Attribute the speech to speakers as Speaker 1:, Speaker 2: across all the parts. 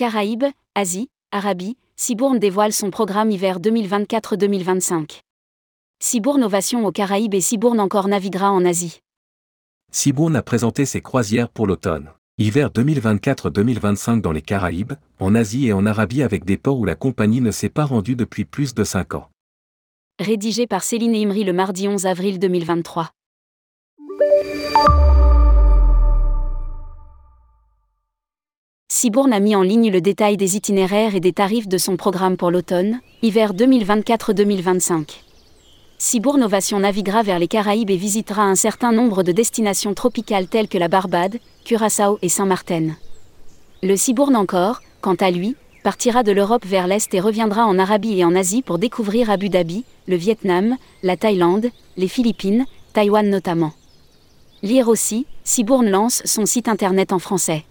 Speaker 1: Caraïbes, Asie, Arabie, Cibourne dévoile son programme hiver 2024-2025. Cibourne Ovation aux Caraïbes et Cibourne encore naviguera en Asie.
Speaker 2: Cibourne a présenté ses croisières pour l'automne. Hiver 2024-2025 dans les Caraïbes, en Asie et en Arabie avec des ports où la compagnie ne s'est pas rendue depuis plus de 5 ans.
Speaker 1: Rédigé par Céline Imri le mardi 11 avril 2023. Cibourne a mis en ligne le détail des itinéraires et des tarifs de son programme pour l'automne, hiver 2024-2025. Cibourne Ovation naviguera vers les Caraïbes et visitera un certain nombre de destinations tropicales telles que la Barbade, Curaçao et Saint-Martin. Le Cibourne encore, quant à lui, partira de l'Europe vers l'Est et reviendra en Arabie et en Asie pour découvrir Abu Dhabi, le Vietnam, la Thaïlande, les Philippines, Taïwan notamment. Lire aussi, Cibourne lance son site internet en français.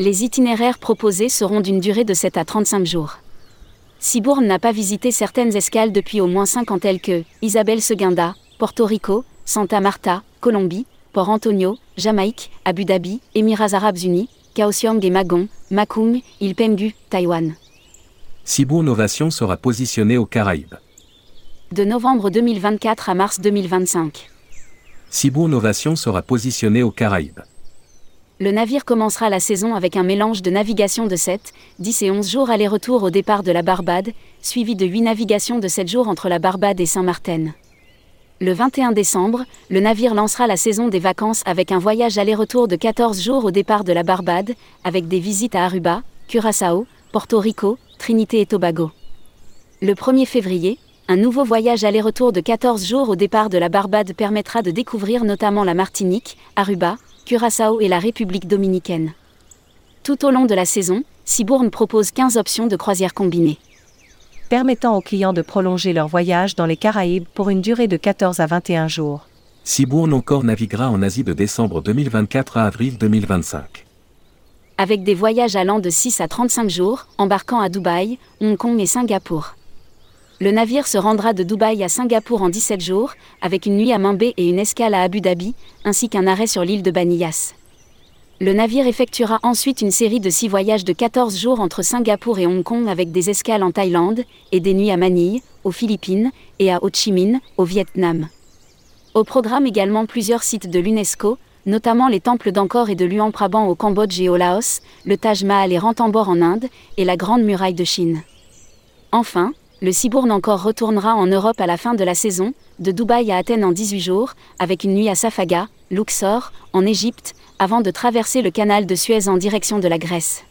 Speaker 1: Les itinéraires proposés seront d'une durée de 7 à 35 jours. Cibourne n'a pas visité certaines escales depuis au moins 5 ans telles que Isabelle Seguinda, Porto Rico, Santa Marta, Colombie, Port Antonio, Jamaïque, Abu Dhabi, Émirats Arabes Unis, Kaohsiung et Magong, Makum, île Penghu, Taïwan.
Speaker 2: Cibourne Ovation sera positionné aux Caraïbes.
Speaker 1: De novembre 2024 à mars 2025.
Speaker 2: Cibourne Ovation sera positionné aux Caraïbes
Speaker 1: le navire commencera la saison avec un mélange de navigation de 7, 10 et 11 jours aller-retour au départ de la Barbade, suivi de 8 navigations de 7 jours entre la Barbade et Saint-Martin. Le 21 décembre, le navire lancera la saison des vacances avec un voyage aller-retour de 14 jours au départ de la Barbade, avec des visites à Aruba, Curaçao, Porto Rico, Trinité et Tobago. Le 1er février, un nouveau voyage aller-retour de 14 jours au départ de la Barbade permettra de découvrir notamment la Martinique, Aruba, Curaçao et la République dominicaine. Tout au long de la saison, Cibourne propose 15 options de croisière combinées.
Speaker 3: Permettant aux clients de prolonger leur voyage dans les Caraïbes pour une durée de 14 à 21 jours.
Speaker 2: Cibourne encore naviguera en Asie de décembre 2024 à avril 2025.
Speaker 1: Avec des voyages allant de 6 à 35 jours, embarquant à Dubaï, Hong Kong et Singapour le navire se rendra de Dubaï à Singapour en 17 jours, avec une nuit à Mambé et une escale à Abu Dhabi, ainsi qu'un arrêt sur l'île de Baniyas. Le navire effectuera ensuite une série de 6 voyages de 14 jours entre Singapour et Hong Kong avec des escales en Thaïlande, et des nuits à Manille, aux Philippines, et à Ho Chi Minh, au Vietnam. Au programme également plusieurs sites de l'UNESCO, notamment les temples d'Angkor et de Luang Prabang au Cambodge et au Laos, le Taj Mahal et Ranthambore en Inde, et la Grande Muraille de Chine. Enfin, le Cibourne encore retournera en Europe à la fin de la saison, de Dubaï à Athènes en 18 jours, avec une nuit à Safaga, Luxor, en Égypte, avant de traverser le canal de Suez en direction de la Grèce.